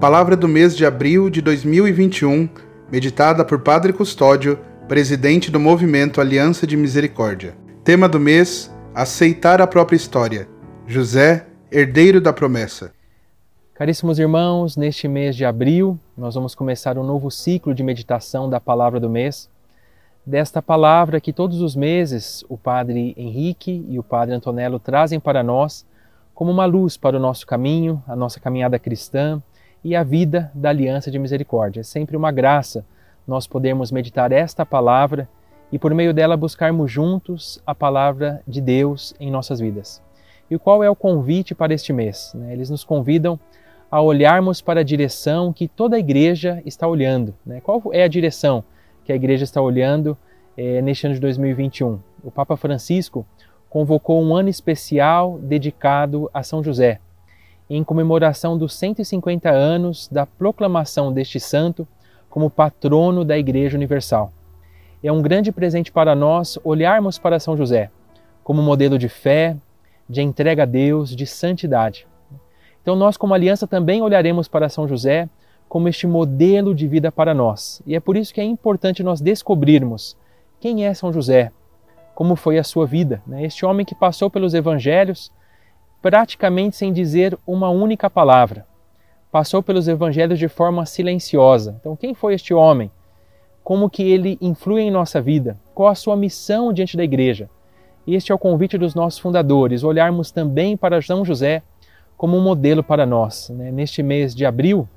Palavra do mês de abril de 2021, meditada por Padre Custódio, presidente do movimento Aliança de Misericórdia. Tema do mês: Aceitar a própria história. José, herdeiro da promessa. Caríssimos irmãos, neste mês de abril, nós vamos começar um novo ciclo de meditação da palavra do mês. Desta palavra que todos os meses o Padre Henrique e o Padre Antonello trazem para nós como uma luz para o nosso caminho, a nossa caminhada cristã e a vida da aliança de misericórdia. É sempre uma graça nós podermos meditar esta palavra e por meio dela buscarmos juntos a palavra de Deus em nossas vidas. E qual é o convite para este mês? Né? Eles nos convidam a olharmos para a direção que toda a igreja está olhando. Né? Qual é a direção que a igreja está olhando é, neste ano de 2021? O Papa Francisco convocou um ano especial dedicado a São José, em comemoração dos 150 anos da proclamação deste santo como patrono da Igreja Universal. É um grande presente para nós olharmos para São José como modelo de fé, de entrega a Deus, de santidade. Então, nós, como aliança, também olharemos para São José como este modelo de vida para nós. E é por isso que é importante nós descobrirmos quem é São José, como foi a sua vida. Né? Este homem que passou pelos evangelhos praticamente sem dizer uma única palavra. Passou pelos evangelhos de forma silenciosa. Então, quem foi este homem? Como que ele influi em nossa vida? Qual a sua missão diante da igreja? Este é o convite dos nossos fundadores, olharmos também para São José como um modelo para nós. Né? Neste mês de abril,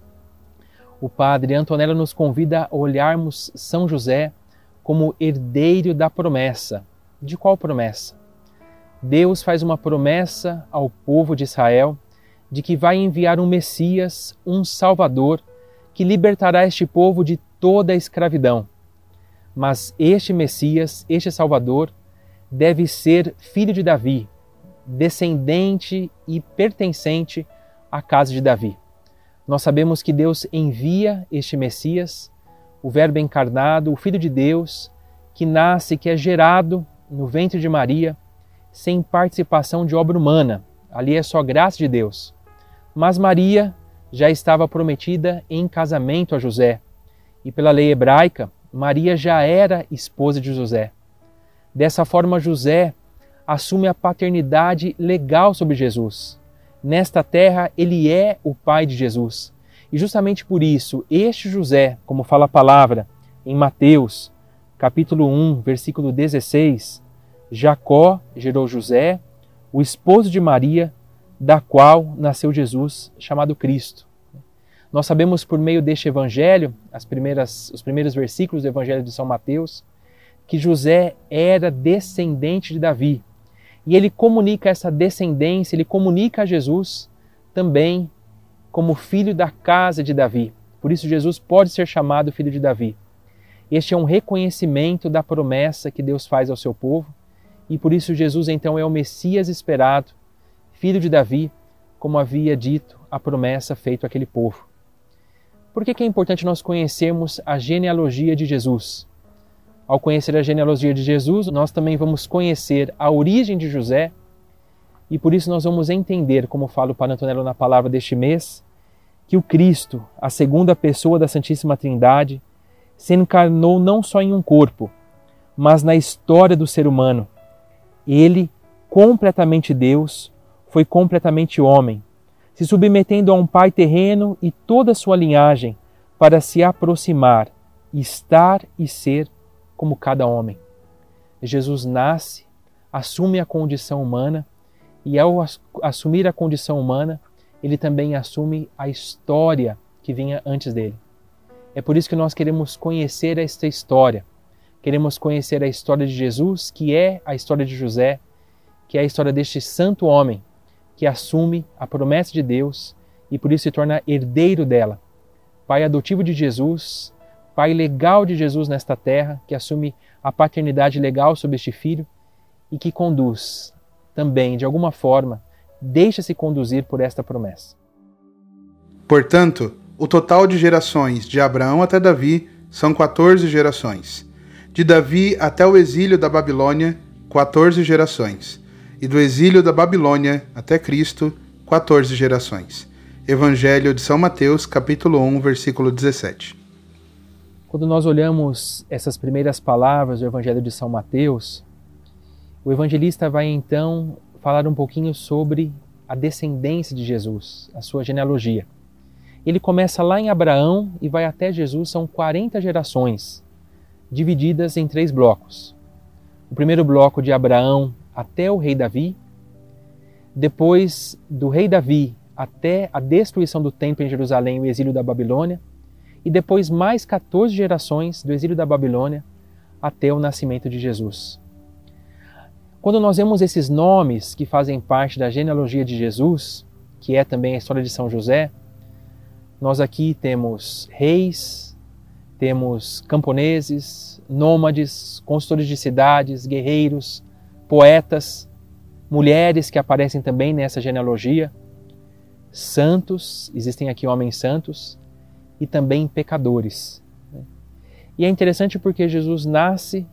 o padre Antonello nos convida a olharmos São José como herdeiro da promessa, de qual promessa? Deus faz uma promessa ao povo de Israel de que vai enviar um Messias, um Salvador, que libertará este povo de toda a escravidão. Mas este Messias, este Salvador, deve ser filho de Davi, descendente e pertencente à casa de Davi. Nós sabemos que Deus envia este Messias, o Verbo encarnado, o Filho de Deus, que nasce, que é gerado no ventre de Maria, sem participação de obra humana. Ali é só graça de Deus. Mas Maria já estava prometida em casamento a José. E pela lei hebraica, Maria já era esposa de José. Dessa forma, José assume a paternidade legal sobre Jesus. Nesta terra, ele é o pai de Jesus. E justamente por isso, este José, como fala a palavra em Mateus, capítulo 1, versículo 16, Jacó gerou José, o esposo de Maria, da qual nasceu Jesus, chamado Cristo. Nós sabemos por meio deste evangelho, as primeiras, os primeiros versículos do evangelho de São Mateus, que José era descendente de Davi. E ele comunica essa descendência, ele comunica a Jesus também como filho da casa de Davi. Por isso Jesus pode ser chamado filho de Davi. Este é um reconhecimento da promessa que Deus faz ao seu povo, e por isso Jesus então é o Messias esperado, filho de Davi, como havia dito a promessa feita àquele povo. Por que, que é importante nós conhecermos a genealogia de Jesus? Ao conhecer a genealogia de Jesus, nós também vamos conhecer a origem de José e por isso nós vamos entender, como fala o Padre Antonello na palavra deste mês, que o Cristo, a segunda pessoa da Santíssima Trindade, se encarnou não só em um corpo, mas na história do ser humano. Ele, completamente Deus, foi completamente homem, se submetendo a um pai terreno e toda a sua linhagem para se aproximar, estar e ser como cada homem. Jesus nasce, assume a condição humana e, ao assumir a condição humana, ele também assume a história que vinha antes dele. É por isso que nós queremos conhecer esta história. Queremos conhecer a história de Jesus, que é a história de José, que é a história deste santo homem que assume a promessa de Deus e por isso se torna herdeiro dela. Pai adotivo de Jesus, pai legal de Jesus nesta terra, que assume a paternidade legal sobre este filho e que conduz também, de alguma forma, deixa-se conduzir por esta promessa. Portanto, o total de gerações de Abraão até Davi são 14 gerações. De Davi até o exílio da Babilônia, 14 gerações. E do exílio da Babilônia até Cristo, 14 gerações. Evangelho de São Mateus, capítulo 1, versículo 17. Quando nós olhamos essas primeiras palavras do Evangelho de São Mateus, o evangelista vai então falar um pouquinho sobre a descendência de Jesus, a sua genealogia. Ele começa lá em Abraão e vai até Jesus, são 40 gerações, divididas em três blocos. O primeiro bloco de Abraão até o rei Davi, depois do rei Davi até a destruição do templo em Jerusalém e o exílio da Babilônia, e depois mais 14 gerações do exílio da Babilônia até o nascimento de Jesus. Quando nós vemos esses nomes que fazem parte da genealogia de Jesus, que é também a história de São José, nós aqui temos reis, temos camponeses, nômades, construtores de cidades, guerreiros, poetas, mulheres que aparecem também nessa genealogia, santos, existem aqui homens santos, e também pecadores. Né? E é interessante porque Jesus nasce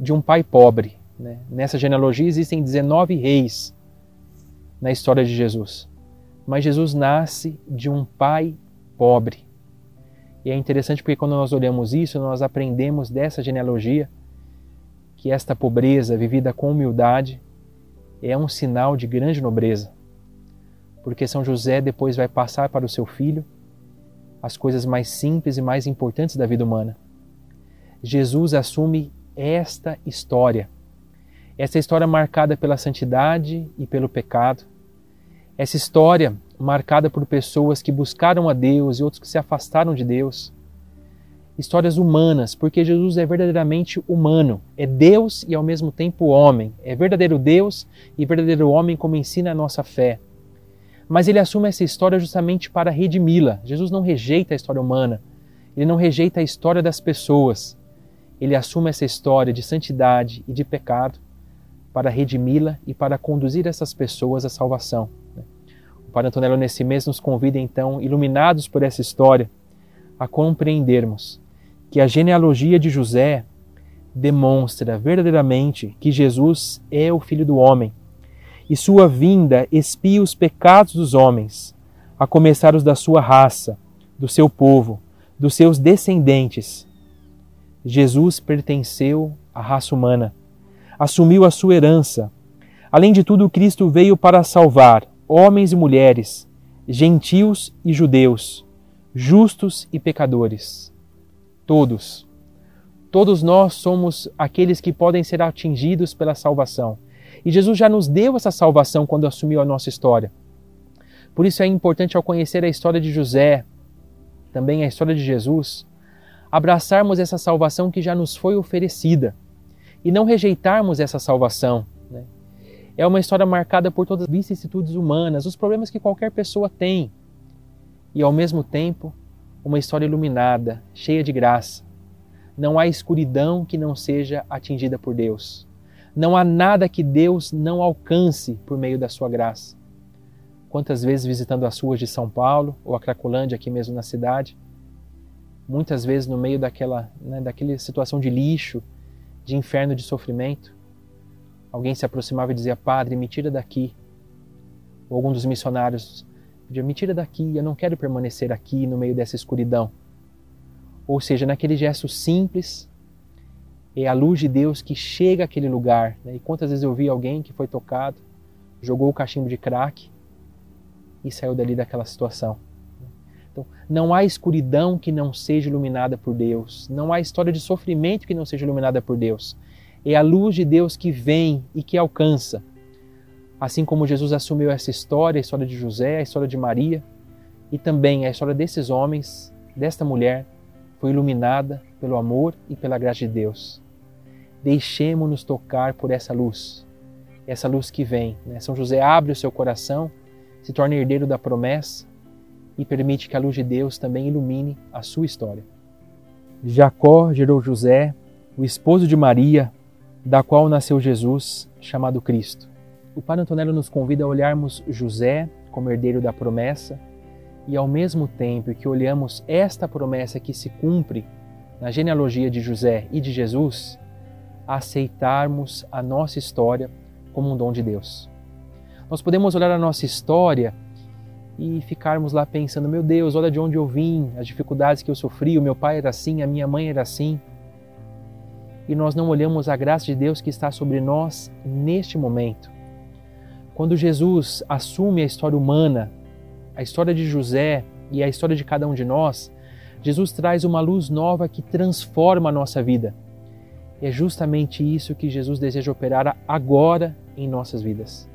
de um pai pobre. Né? Nessa genealogia existem 19 reis na história de Jesus. Mas Jesus nasce de um pai pobre. E é interessante porque quando nós olhamos isso, nós aprendemos dessa genealogia que esta pobreza vivida com humildade é um sinal de grande nobreza. Porque São José depois vai passar para o seu filho as coisas mais simples e mais importantes da vida humana. Jesus assume esta história, essa história marcada pela santidade e pelo pecado, essa história marcada por pessoas que buscaram a Deus e outros que se afastaram de Deus. Histórias humanas, porque Jesus é verdadeiramente humano, é Deus e ao mesmo tempo homem, é verdadeiro Deus e verdadeiro homem, como ensina a nossa fé. Mas ele assume essa história justamente para redimi-la. Jesus não rejeita a história humana, ele não rejeita a história das pessoas. Ele assume essa história de santidade e de pecado para redimi-la e para conduzir essas pessoas à salvação. Padre Antonello, nesse mês, nos convida, então, iluminados por essa história, a compreendermos que a genealogia de José demonstra verdadeiramente que Jesus é o Filho do Homem e sua vinda expia os pecados dos homens, a começar os da sua raça, do seu povo, dos seus descendentes. Jesus pertenceu à raça humana, assumiu a sua herança. Além de tudo, Cristo veio para salvar homens e mulheres, gentios e judeus, justos e pecadores. Todos. Todos nós somos aqueles que podem ser atingidos pela salvação. E Jesus já nos deu essa salvação quando assumiu a nossa história. Por isso é importante, ao conhecer a história de José, também a história de Jesus, abraçarmos essa salvação que já nos foi oferecida e não rejeitarmos essa salvação. É uma história marcada por todas as vicissitudes humanas, os problemas que qualquer pessoa tem, e ao mesmo tempo, uma história iluminada, cheia de graça. Não há escuridão que não seja atingida por Deus. Não há nada que Deus não alcance por meio da sua graça. Quantas vezes visitando as ruas de São Paulo ou a Cracolândia aqui mesmo na cidade, muitas vezes no meio daquela, né, daquela situação de lixo, de inferno de sofrimento, alguém se aproximava e dizia: Padre, me tira daqui. Ou algum dos missionários pedia: Me tira daqui, eu não quero permanecer aqui no meio dessa escuridão. Ou seja, naquele gesto simples, é a luz de Deus que chega àquele lugar. Né? E quantas vezes eu vi alguém que foi tocado, jogou o cachimbo de crack e saiu dali daquela situação. Então, não há escuridão que não seja iluminada por Deus. Não há história de sofrimento que não seja iluminada por Deus. É a luz de Deus que vem e que alcança. Assim como Jesus assumiu essa história, a história de José, a história de Maria, e também a história desses homens, desta mulher, foi iluminada pelo amor e pela graça de Deus deixemos-nos tocar por essa luz, essa luz que vem. Né? São José abre o seu coração, se torna herdeiro da promessa e permite que a luz de Deus também ilumine a sua história. Jacó gerou José, o esposo de Maria, da qual nasceu Jesus, chamado Cristo. O Padre Antonello nos convida a olharmos José como herdeiro da promessa e, ao mesmo tempo que olhamos esta promessa que se cumpre na genealogia de José e de Jesus, aceitarmos a nossa história como um dom de Deus. Nós podemos olhar a nossa história e ficarmos lá pensando: meu Deus, olha de onde eu vim, as dificuldades que eu sofri, o meu pai era assim, a minha mãe era assim. E nós não olhamos a graça de Deus que está sobre nós neste momento. Quando Jesus assume a história humana, a história de José e a história de cada um de nós, Jesus traz uma luz nova que transforma a nossa vida. E é justamente isso que Jesus deseja operar agora em nossas vidas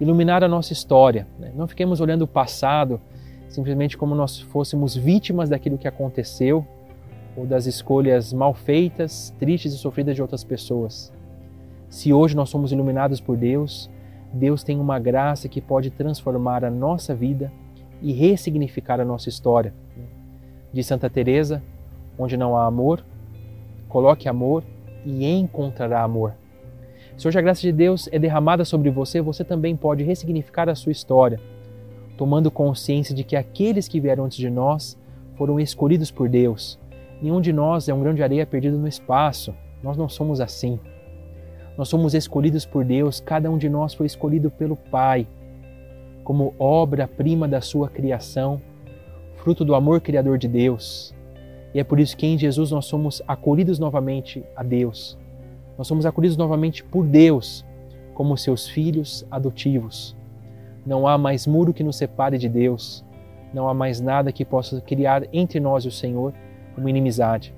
iluminar a nossa história. Né? Não fiquemos olhando o passado simplesmente como nós fôssemos vítimas daquilo que aconteceu ou das escolhas mal feitas, tristes e sofridas de outras pessoas. Se hoje nós somos iluminados por Deus, Deus tem uma graça que pode transformar a nossa vida e ressignificar a nossa história. De Santa Teresa, onde não há amor, coloque amor e encontrará amor. Se hoje a graça de Deus é derramada sobre você, você também pode ressignificar a sua história, tomando consciência de que aqueles que vieram antes de nós foram escolhidos por Deus. Nenhum de nós é um grão de areia perdido no espaço. Nós não somos assim. Nós somos escolhidos por Deus, cada um de nós foi escolhido pelo Pai, como obra-prima da sua criação, fruto do amor criador de Deus. E é por isso que em Jesus nós somos acolhidos novamente a Deus nós somos acolhidos novamente por Deus como seus filhos adotivos. Não há mais muro que nos separe de Deus. Não há mais nada que possa criar entre nós e o Senhor uma inimizade.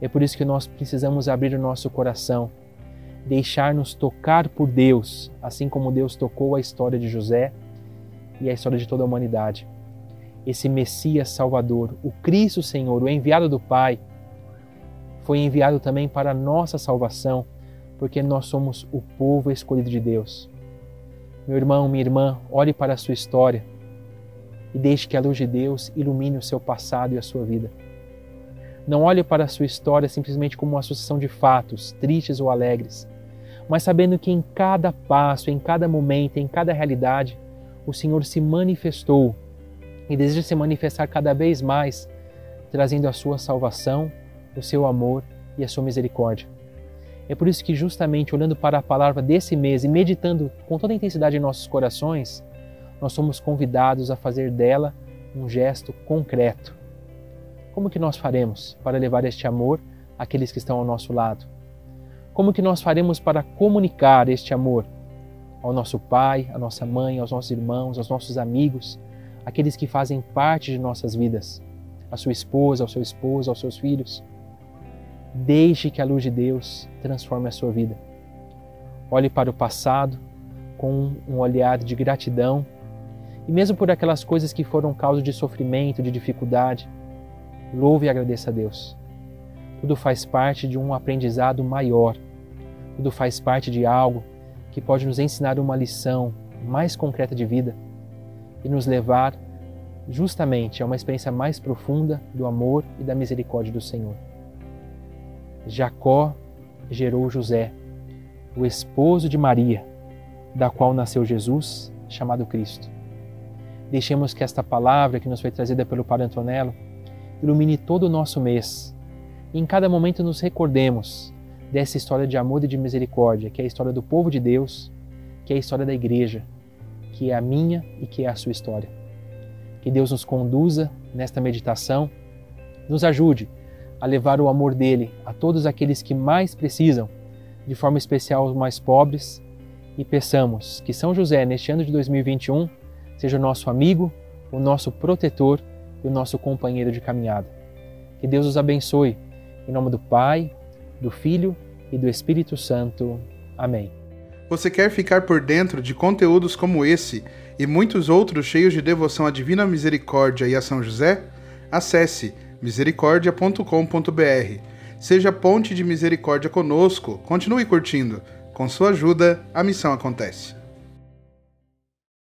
É por isso que nós precisamos abrir o nosso coração, deixar-nos tocar por Deus, assim como Deus tocou a história de José e a história de toda a humanidade. Esse Messias Salvador, o Cristo Senhor, o enviado do Pai, foi enviado também para a nossa salvação, porque nós somos o povo escolhido de Deus. Meu irmão, minha irmã, olhe para a sua história e deixe que a luz de Deus ilumine o seu passado e a sua vida. Não olhe para a sua história simplesmente como uma sucessão de fatos, tristes ou alegres, mas sabendo que em cada passo, em cada momento, em cada realidade, o Senhor se manifestou e deseja se manifestar cada vez mais, trazendo a sua salvação o seu amor e a sua misericórdia. É por isso que, justamente olhando para a palavra desse mês e meditando com toda a intensidade em nossos corações, nós somos convidados a fazer dela um gesto concreto. Como que nós faremos para levar este amor àqueles que estão ao nosso lado? Como que nós faremos para comunicar este amor ao nosso pai, à nossa mãe, aos nossos irmãos, aos nossos amigos, aqueles que fazem parte de nossas vidas, a sua esposa, ao seu esposo, aos seus filhos? Deixe que a luz de Deus transforme a sua vida. Olhe para o passado com um olhar de gratidão e, mesmo por aquelas coisas que foram causa de sofrimento, de dificuldade, louve e agradeça a Deus. Tudo faz parte de um aprendizado maior, tudo faz parte de algo que pode nos ensinar uma lição mais concreta de vida e nos levar justamente a uma experiência mais profunda do amor e da misericórdia do Senhor. Jacó gerou José, o esposo de Maria, da qual nasceu Jesus, chamado Cristo. Deixemos que esta palavra que nos foi trazida pelo Padre Antonello ilumine todo o nosso mês. E em cada momento nos recordemos dessa história de amor e de misericórdia, que é a história do povo de Deus, que é a história da igreja, que é a minha e que é a sua história. Que Deus nos conduza nesta meditação, nos ajude a levar o amor dele a todos aqueles que mais precisam, de forma especial os mais pobres, e peçamos que São José, neste ano de 2021, seja o nosso amigo, o nosso protetor e o nosso companheiro de caminhada. Que Deus os abençoe. Em nome do Pai, do Filho e do Espírito Santo. Amém. Você quer ficar por dentro de conteúdos como esse e muitos outros cheios de devoção à Divina Misericórdia e a São José? Acesse misericordia.com.br. Seja ponte de misericórdia conosco, continue curtindo. Com sua ajuda, a missão acontece.